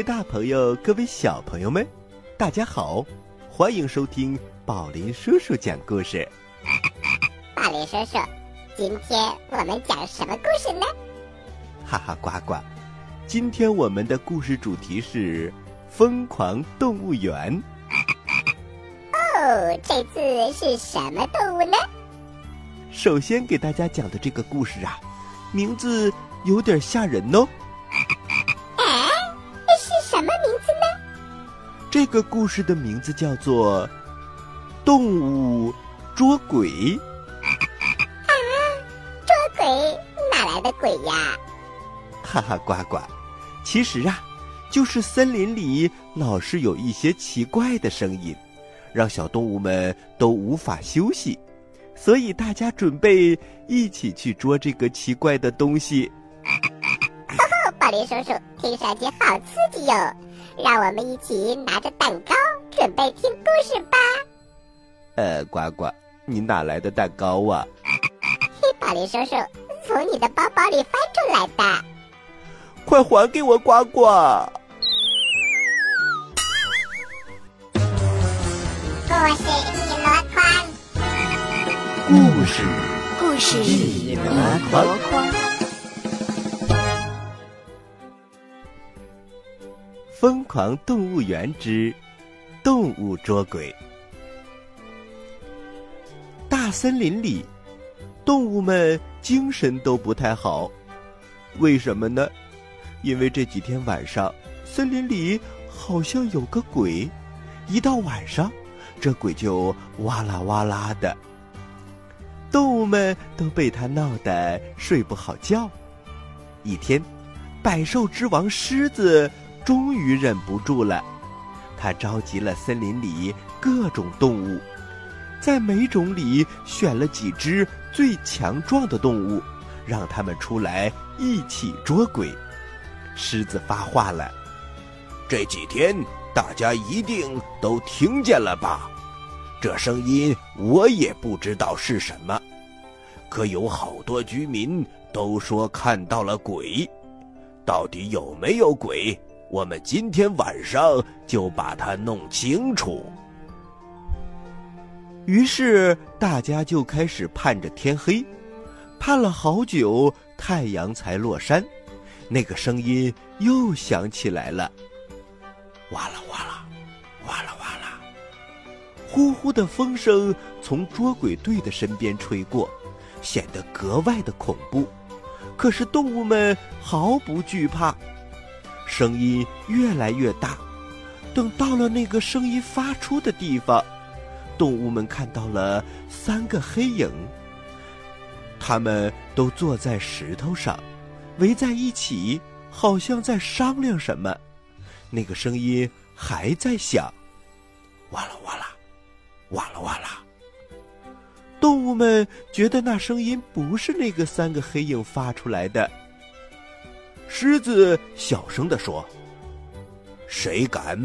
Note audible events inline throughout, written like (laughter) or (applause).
位大朋友，各位小朋友们，大家好，欢迎收听宝林叔叔讲故事。(laughs) 宝林叔叔，今天我们讲什么故事呢？哈哈，呱呱，今天我们的故事主题是《疯狂动物园》。(laughs) 哦，这次是什么动物呢？首先给大家讲的这个故事啊，名字有点吓人哦。这个故事的名字叫做《动物捉鬼》。啊，捉鬼？哪来的鬼呀？哈哈，呱呱，其实啊，就是森林里老是有一些奇怪的声音。让小动物们都无法休息，所以大家准备一起去捉这个奇怪的东西。(laughs) 哈哈宝林叔叔，听上去好刺激哟！让我们一起拿着蛋糕，准备听故事吧。呃，呱呱，你哪来的蛋糕啊？宝林叔叔从你的包包里翻出来的。快还给我，呱呱！故事一箩筐，故事故事一箩筐。疯狂动物园之动物捉鬼。大森林里，动物们精神都不太好，为什么呢？因为这几天晚上，森林里好像有个鬼，一到晚上。这鬼就哇啦哇啦的，动物们都被他闹得睡不好觉。一天，百兽之王狮子终于忍不住了，他召集了森林里各种动物，在每种里选了几只最强壮的动物，让他们出来一起捉鬼。狮子发话了：“这几天。”大家一定都听见了吧？这声音我也不知道是什么，可有好多居民都说看到了鬼。到底有没有鬼？我们今天晚上就把它弄清楚。于是大家就开始盼着天黑，盼了好久，太阳才落山，那个声音又响起来了。哇啦哇啦，哇啦哇啦！呼呼的风声从捉鬼队的身边吹过，显得格外的恐怖。可是动物们毫不惧怕，声音越来越大。等到了那个声音发出的地方，动物们看到了三个黑影。他们都坐在石头上，围在一起，好像在商量什么。那个声音还在响，哇啦哇啦，哇啦哇啦。动物们觉得那声音不是那个三个黑影发出来的。狮子小声的说：“谁敢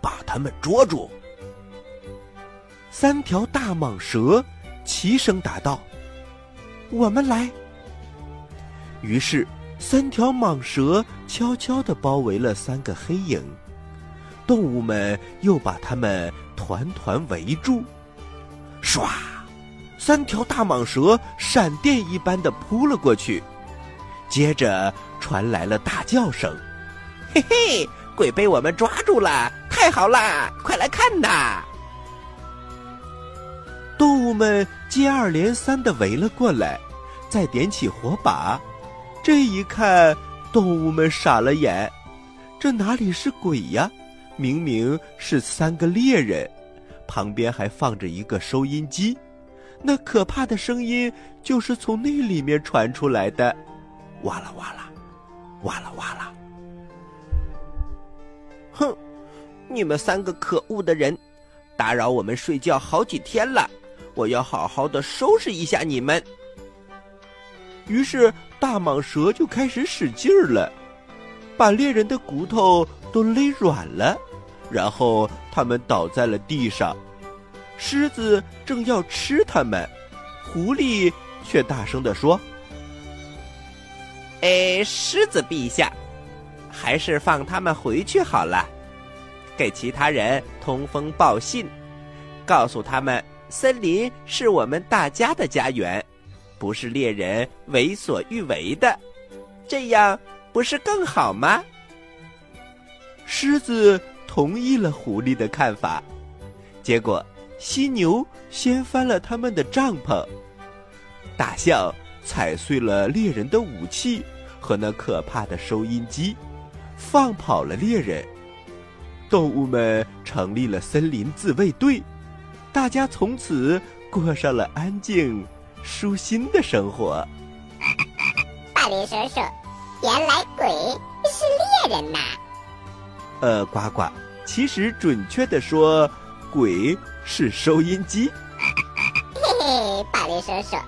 把他们捉住？”三条大蟒蛇齐声答道：“我们来。”于是。三条蟒蛇悄悄地包围了三个黑影，动物们又把它们团团围住。唰，三条大蟒蛇闪电一般的扑了过去，接着传来了大叫声：“嘿嘿，鬼被我们抓住了！太好啦，快来看呐！”动物们接二连三的围了过来，再点起火把。这一看，动物们傻了眼，这哪里是鬼呀？明明是三个猎人，旁边还放着一个收音机，那可怕的声音就是从那里面传出来的，哇啦哇啦，哇啦哇啦。哼，你们三个可恶的人，打扰我们睡觉好几天了，我要好好的收拾一下你们。于是，大蟒蛇就开始使劲儿了，把猎人的骨头都勒软了，然后他们倒在了地上。狮子正要吃他们，狐狸却大声地说：“哎，狮子陛下，还是放他们回去好了。给其他人通风报信，告诉他们森林是我们大家的家园，不是猎人为所欲为的。这样不是更好吗？狮子同意了狐狸的看法，结果犀牛掀翻了他们的帐篷，大象踩碎了猎人的武器和那可怕的收音机，放跑了猎人。动物们成立了森林自卫队，大家从此过上了安静、舒心的生活。巴林叔叔，原来鬼是猎人呐！呃，呱呱，其实准确的说，鬼是收音机。(laughs) 嘿嘿，巴林叔叔，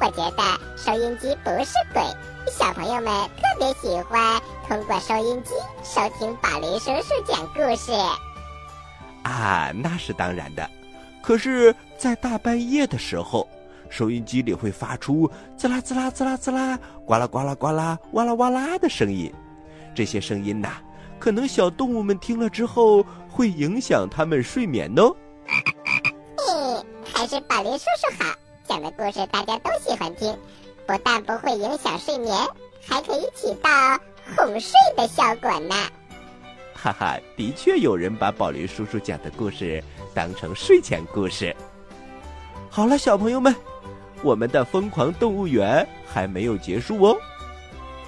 我觉得收音机不是鬼，小朋友们特别喜欢通过收音机收听宝林叔叔讲故事。啊，那是当然的。可是，在大半夜的时候，收音机里会发出滋啦滋啦滋啦滋啦、呱啦呱啦呱啦、哇啦哇啦的声音。这些声音呐，可能小动物们听了之后会影响它们睡眠哦。嘿，还是宝林叔叔好，讲的故事大家都喜欢听，不但不会影响睡眠，还可以起到哄睡的效果呢。哈哈，的确有人把宝林叔叔讲的故事当成睡前故事。好了，小朋友们，我们的疯狂动物园还没有结束哦，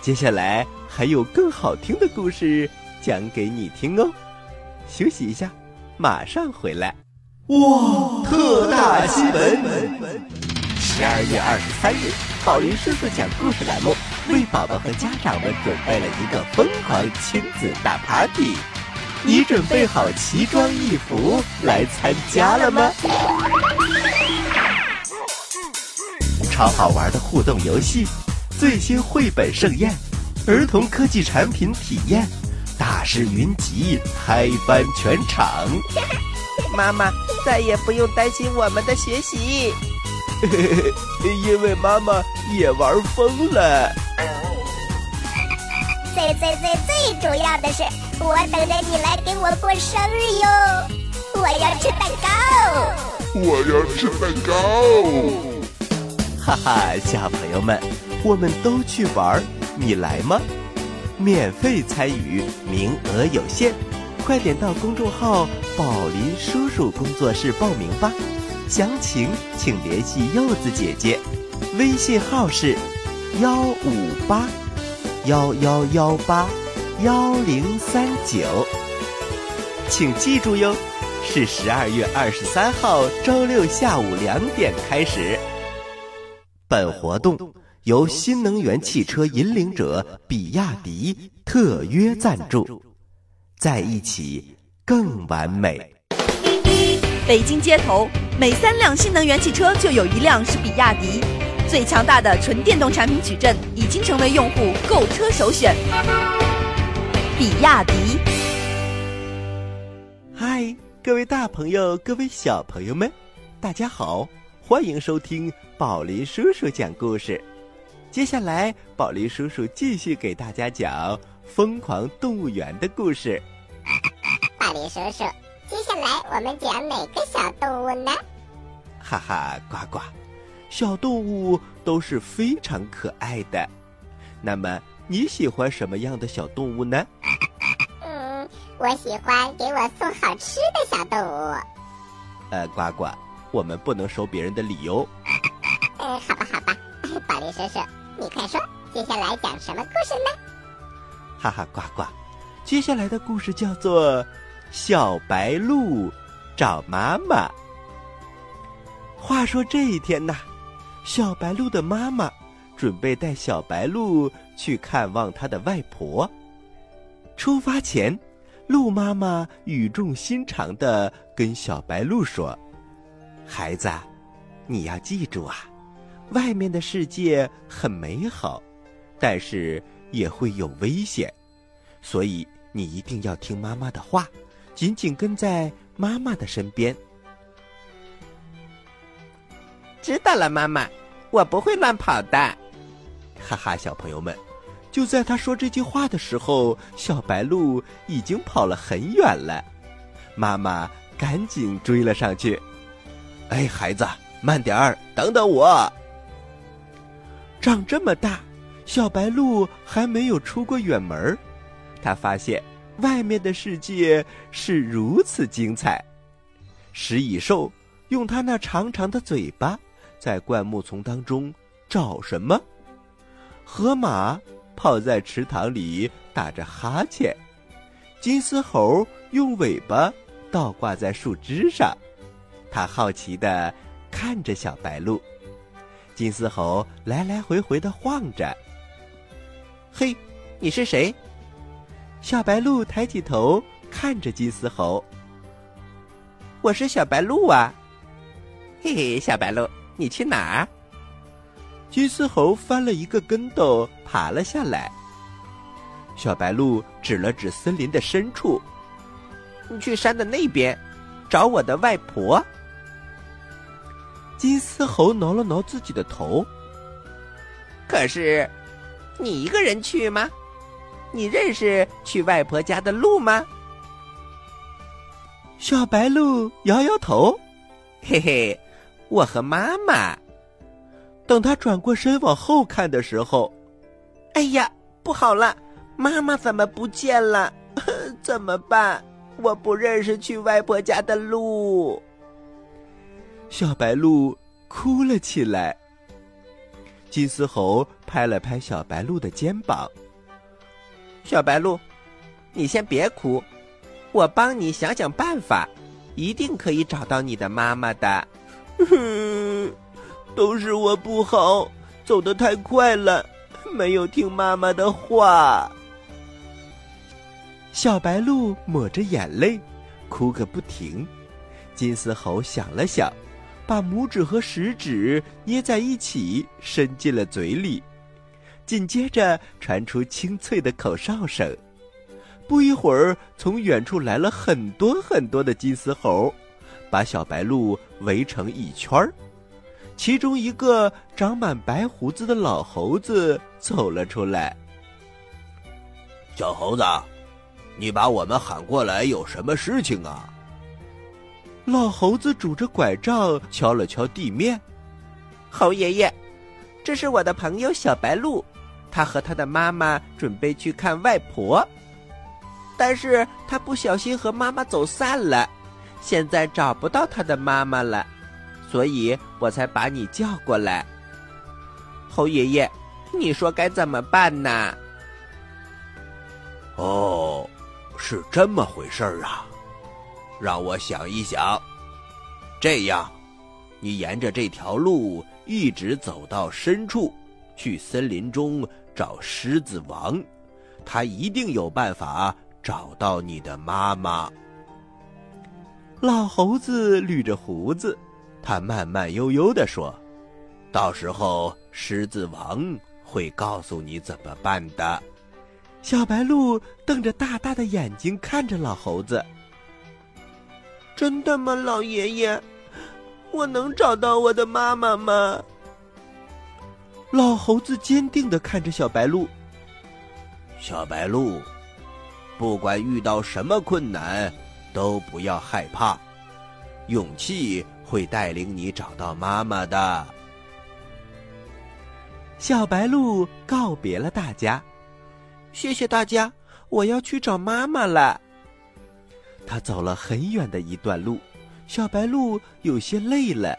接下来还有更好听的故事讲给你听哦。休息一下，马上回来。哇，特大新闻！十二月二十三日，宝林叔叔讲故事栏目为宝宝和家长们准备了一个疯狂亲子大 party。你准备好奇装异服来参加了吗？超好玩的互动游戏，最新绘本盛宴，儿童科技产品体验，大师云集，嗨翻全场。妈妈再也不用担心我们的学习，因为妈妈也玩疯了。最最最最主要的是，我等着你来给我过生日哟！我要吃蛋糕，我要吃蛋糕。哈哈，小朋友们，我们都去玩，你来吗？免费参与，名额有限，快点到公众号“宝林叔叔工作室”报名吧。详情请联系柚子姐姐，微信号是幺五八幺幺幺八幺零三九。请记住哟，是十二月二十三号周六下午两点开始。本活动由新能源汽车引领者比亚迪特约赞助，在一起更完美。北京街头每三辆新能源汽车就有一辆是比亚迪，最强大的纯电动产品矩阵已经成为用户购车首选。比亚迪。嗨，各位大朋友，各位小朋友们，大家好。欢迎收听宝林叔叔讲故事。接下来，宝林叔叔继续给大家讲《疯狂动物园》的故事。(laughs) 宝林叔叔，接下来我们讲哪个小动物呢？哈哈，呱呱，小动物都是非常可爱的。那么你喜欢什么样的小动物呢？(laughs) 嗯，我喜欢给我送好吃的小动物。呃，呱呱。我们不能收别人的礼哟。(laughs) 嗯，好吧，好吧，(laughs) 宝林叔叔，你快说，接下来讲什么故事呢？哈哈，呱呱，接下来的故事叫做《小白鹿找妈妈》。话说这一天呐，小白鹿的妈妈准备带小白鹿去看望他的外婆。出发前，鹿妈妈语重心长的跟小白鹿说。孩子，你要记住啊，外面的世界很美好，但是也会有危险，所以你一定要听妈妈的话，紧紧跟在妈妈的身边。知道了，妈妈，我不会乱跑的。哈哈，小朋友们，就在他说这句话的时候，小白鹿已经跑了很远了。妈妈赶紧追了上去。“哎，孩子，慢点儿，等等我。”长这么大，小白鹿还没有出过远门儿他发现外面的世界是如此精彩。食蚁兽用它那长长的嘴巴在灌木丛当中找什么？河马泡在池塘里打着哈欠，金丝猴用尾巴倒挂在树枝上，它好奇的看着小白鹿。金丝猴来来回回的晃着。嘿，你是谁？小白鹿抬起头看着金丝猴。我是小白鹿啊。嘿嘿，小白鹿，你去哪？金丝猴翻了一个跟斗，爬了下来。小白鹿指了指森林的深处：“你去山的那边，找我的外婆。”金丝猴挠了挠自己的头。可是，你一个人去吗？你认识去外婆家的路吗？小白鹿摇摇头，嘿嘿，我和妈妈。等他转过身往后看的时候，哎呀，不好了，妈妈怎么不见了？(laughs) 怎么办？我不认识去外婆家的路。小白鹿哭了起来。金丝猴拍了拍小白鹿的肩膀：“小白鹿，你先别哭，我帮你想想办法，一定可以找到你的妈妈的。”“哼，都是我不好，走得太快了，没有听妈妈的话。”小白鹿抹着眼泪，哭个不停。金丝猴想了想。把拇指和食指捏在一起，伸进了嘴里，紧接着传出清脆的口哨声。不一会儿，从远处来了很多很多的金丝猴，把小白鹿围成一圈儿。其中一个长满白胡子的老猴子走了出来：“小猴子，你把我们喊过来有什么事情啊？”老猴子拄着拐杖敲了敲地面，猴爷爷，这是我的朋友小白鹿，他和他的妈妈准备去看外婆，但是他不小心和妈妈走散了，现在找不到他的妈妈了，所以我才把你叫过来。猴爷爷，你说该怎么办呢？哦，是这么回事儿啊。让我想一想。这样，你沿着这条路一直走到深处，去森林中找狮子王，他一定有办法找到你的妈妈。老猴子捋着胡子，他慢慢悠悠地说：“到时候狮子王会告诉你怎么办的。”小白鹿瞪着大大的眼睛看着老猴子。真的吗，老爷爷？我能找到我的妈妈吗？老猴子坚定的看着小白鹿。小白鹿，不管遇到什么困难，都不要害怕，勇气会带领你找到妈妈的。小白鹿告别了大家，谢谢大家，我要去找妈妈了。他走了很远的一段路，小白鹿有些累了，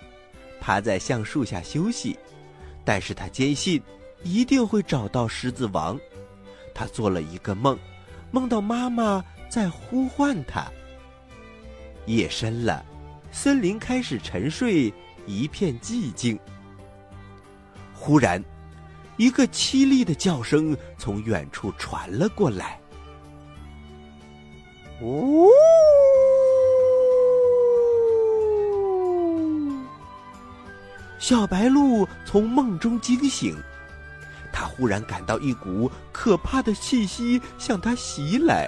趴在橡树下休息。但是他坚信一定会找到狮子王。他做了一个梦，梦到妈妈在呼唤他。夜深了，森林开始沉睡，一片寂静。忽然，一个凄厉的叫声从远处传了过来。呜！小白鹿从梦中惊醒，它忽然感到一股可怕的气息向它袭来。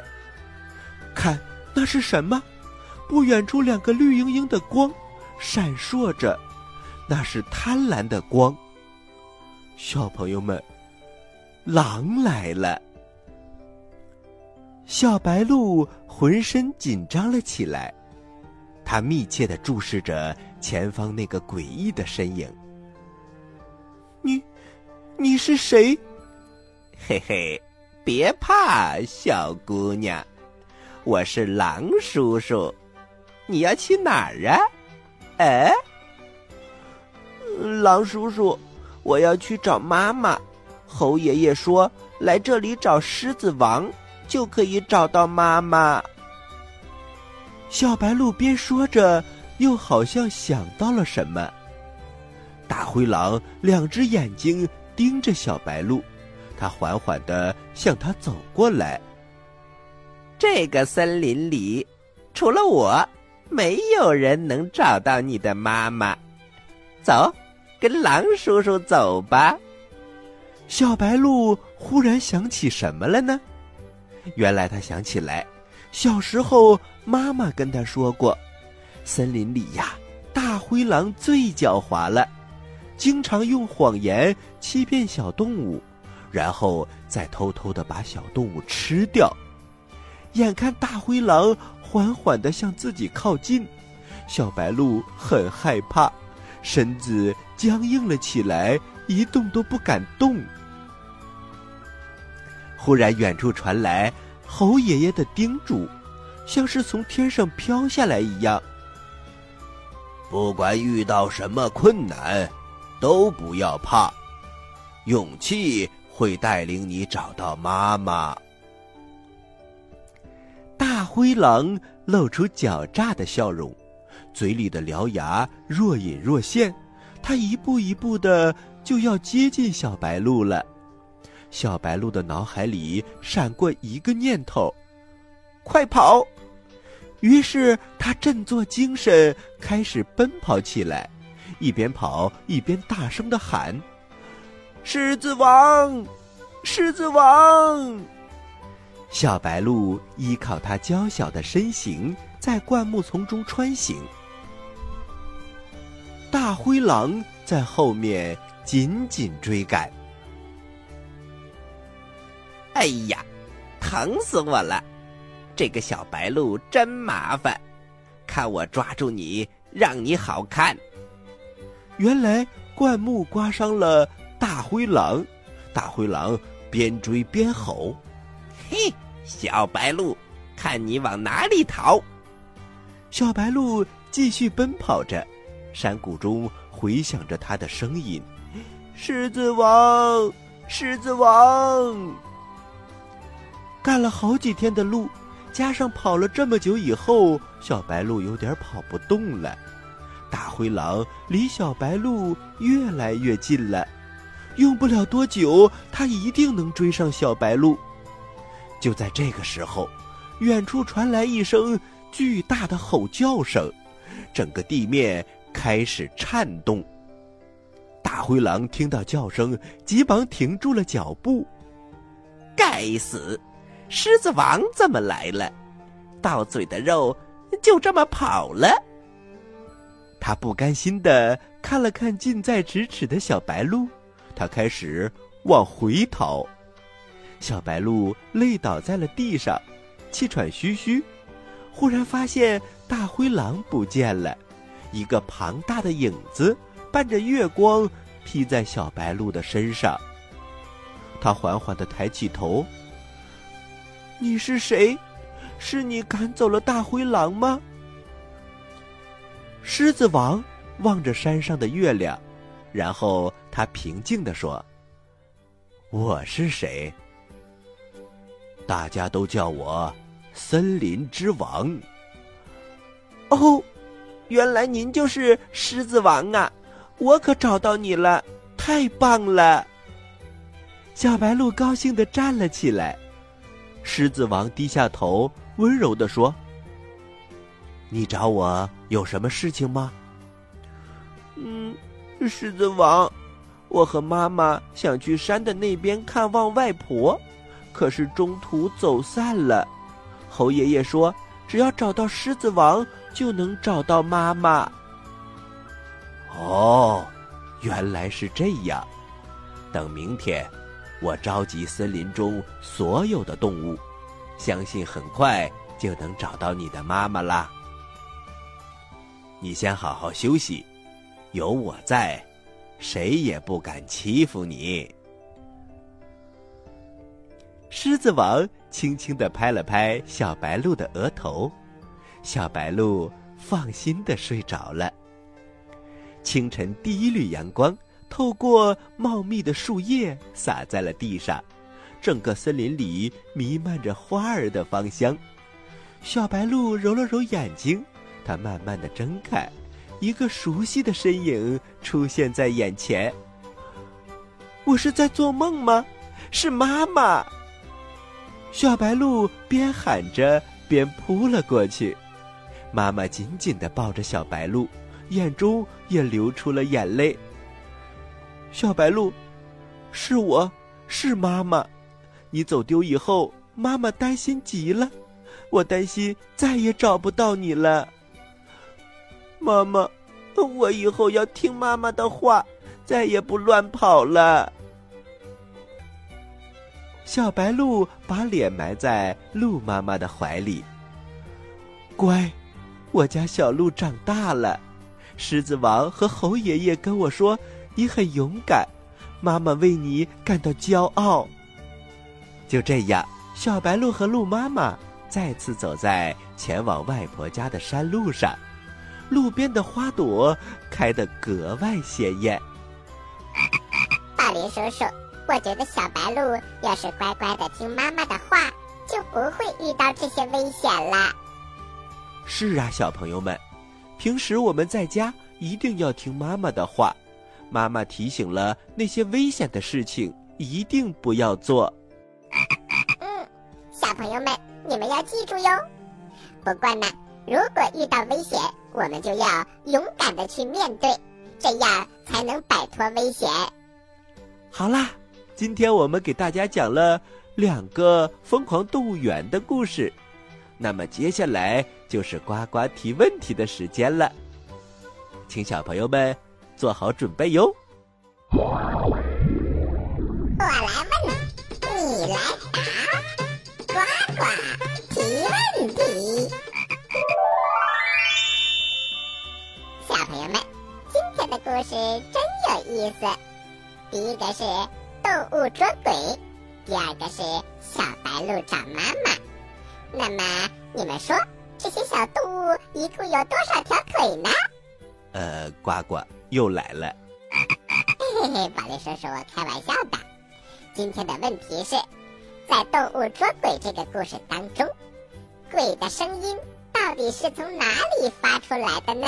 看，那是什么？不远处两个绿莹莹的光闪烁着，那是贪婪的光。小朋友们，狼来了。小白鹿浑身紧张了起来，它密切的注视着前方那个诡异的身影。你，你是谁？嘿嘿，别怕，小姑娘，我是狼叔叔。你要去哪儿啊？哎，狼叔叔，我要去找妈妈。猴爷爷说，来这里找狮子王。就可以找到妈妈。小白鹿边说着，又好像想到了什么。大灰狼两只眼睛盯着小白鹿，它缓缓的向他走过来。这个森林里，除了我，没有人能找到你的妈妈。走，跟狼叔叔走吧。小白鹿忽然想起什么了呢？原来他想起来，小时候妈妈跟他说过，森林里呀，大灰狼最狡猾了，经常用谎言欺骗小动物，然后再偷偷的把小动物吃掉。眼看大灰狼缓缓的向自己靠近，小白鹿很害怕，身子僵硬了起来，一动都不敢动。忽然，远处传来猴爷爷的叮嘱，像是从天上飘下来一样。不管遇到什么困难，都不要怕，勇气会带领你找到妈妈。大灰狼露出狡诈的笑容，嘴里的獠牙若隐若现，它一步一步的就要接近小白鹿了。小白鹿的脑海里闪过一个念头：“快跑！”于是他振作精神，开始奔跑起来，一边跑一边大声的喊：“狮子王，狮子王！”小白鹿依靠它娇小的身形，在灌木丛中穿行。大灰狼在后面紧紧追赶。哎呀，疼死我了！这个小白鹿真麻烦，看我抓住你，让你好看。原来灌木刮伤了大灰狼，大灰狼边追边吼：“嘿，小白鹿，看你往哪里逃！”小白鹿继续奔跑着，山谷中回响着它的声音：“狮子王，狮子王。”干了好几天的路，加上跑了这么久以后，小白鹿有点跑不动了。大灰狼离小白鹿越来越近了，用不了多久，它一定能追上小白鹿。就在这个时候，远处传来一声巨大的吼叫声，整个地面开始颤动。大灰狼听到叫声，急忙停住了脚步。该死！狮子王怎么来了？到嘴的肉就这么跑了。他不甘心的看了看近在咫尺的小白鹿，他开始往回逃。小白鹿累倒在了地上，气喘吁吁。忽然发现大灰狼不见了，一个庞大的影子伴着月光披在小白鹿的身上。他缓缓的抬起头。你是谁？是你赶走了大灰狼吗？狮子王望着山上的月亮，然后他平静的说：“我是谁？大家都叫我森林之王。”哦，原来您就是狮子王啊！我可找到你了，太棒了！小白鹿高兴的站了起来。狮子王低下头，温柔的说：“你找我有什么事情吗？”“嗯，狮子王，我和妈妈想去山的那边看望外婆，可是中途走散了。猴爷爷说，只要找到狮子王，就能找到妈妈。”“哦，原来是这样。等明天。”我召集森林中所有的动物，相信很快就能找到你的妈妈啦。你先好好休息，有我在，谁也不敢欺负你。狮子王轻轻地拍了拍小白鹿的额头，小白鹿放心的睡着了。清晨第一缕阳光透过茂密的树叶洒在了地上，整个森林里弥漫着花儿的芳香。小白鹿揉了揉眼睛。它慢慢的睁开，一个熟悉的身影出现在眼前。我是在做梦吗？是妈妈。小白鹿边喊着边扑了过去，妈妈紧紧的抱着小白鹿，眼中也流出了眼泪。小白鹿，是我，是妈妈。你走丢以后，妈妈担心极了，我担心再也找不到你了。妈妈，我以后要听妈妈的话，再也不乱跑了。小白鹿把脸埋在鹿妈妈的怀里。乖，我家小鹿长大了。狮子王和猴爷爷跟我说，你很勇敢，妈妈为你感到骄傲。就这样，小白鹿和鹿妈妈再次走在前往外婆家的山路上。路边的花朵开得格外鲜艳。宝林叔叔，我觉得小白鹿要是乖乖的听妈妈的话，就不会遇到这些危险了。是啊，小朋友们，平时我们在家一定要听妈妈的话。妈妈提醒了那些危险的事情，一定不要做。嗯，小朋友们，你们要记住哟。不过呢。如果遇到危险，我们就要勇敢的去面对，这样才能摆脱危险。好啦，今天我们给大家讲了两个疯狂动物园的故事，那么接下来就是呱呱提问题的时间了，请小朋友们做好准备哟。我来问，你来答，呱呱提问题。小朋友们，今天的故事真有意思。第一个是动物捉鬼，第二个是小白鹿找妈妈。那么你们说，这些小动物一共有多少条腿呢？呃，呱呱又来了。嘿嘿嘿，宝莉叔叔，我开玩笑的。今天的问题是，在动物捉鬼这个故事当中，鬼的声音到底是从哪里发出来的呢？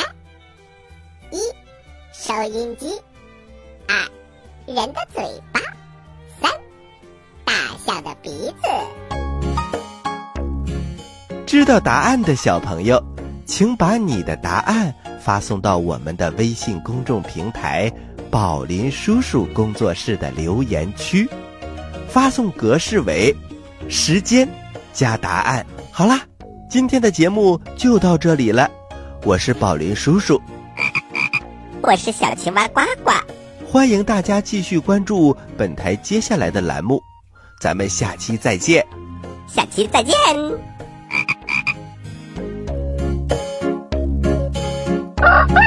一。收音机，二，人的嘴巴，三，大象的鼻子。知道答案的小朋友，请把你的答案发送到我们的微信公众平台“宝林叔叔工作室”的留言区，发送格式为时间加答案。好啦，今天的节目就到这里了，我是宝林叔叔。(laughs) 我是小青蛙呱呱，欢迎大家继续关注本台接下来的栏目，咱们下期再见，下期再见。Ha (laughs) ha!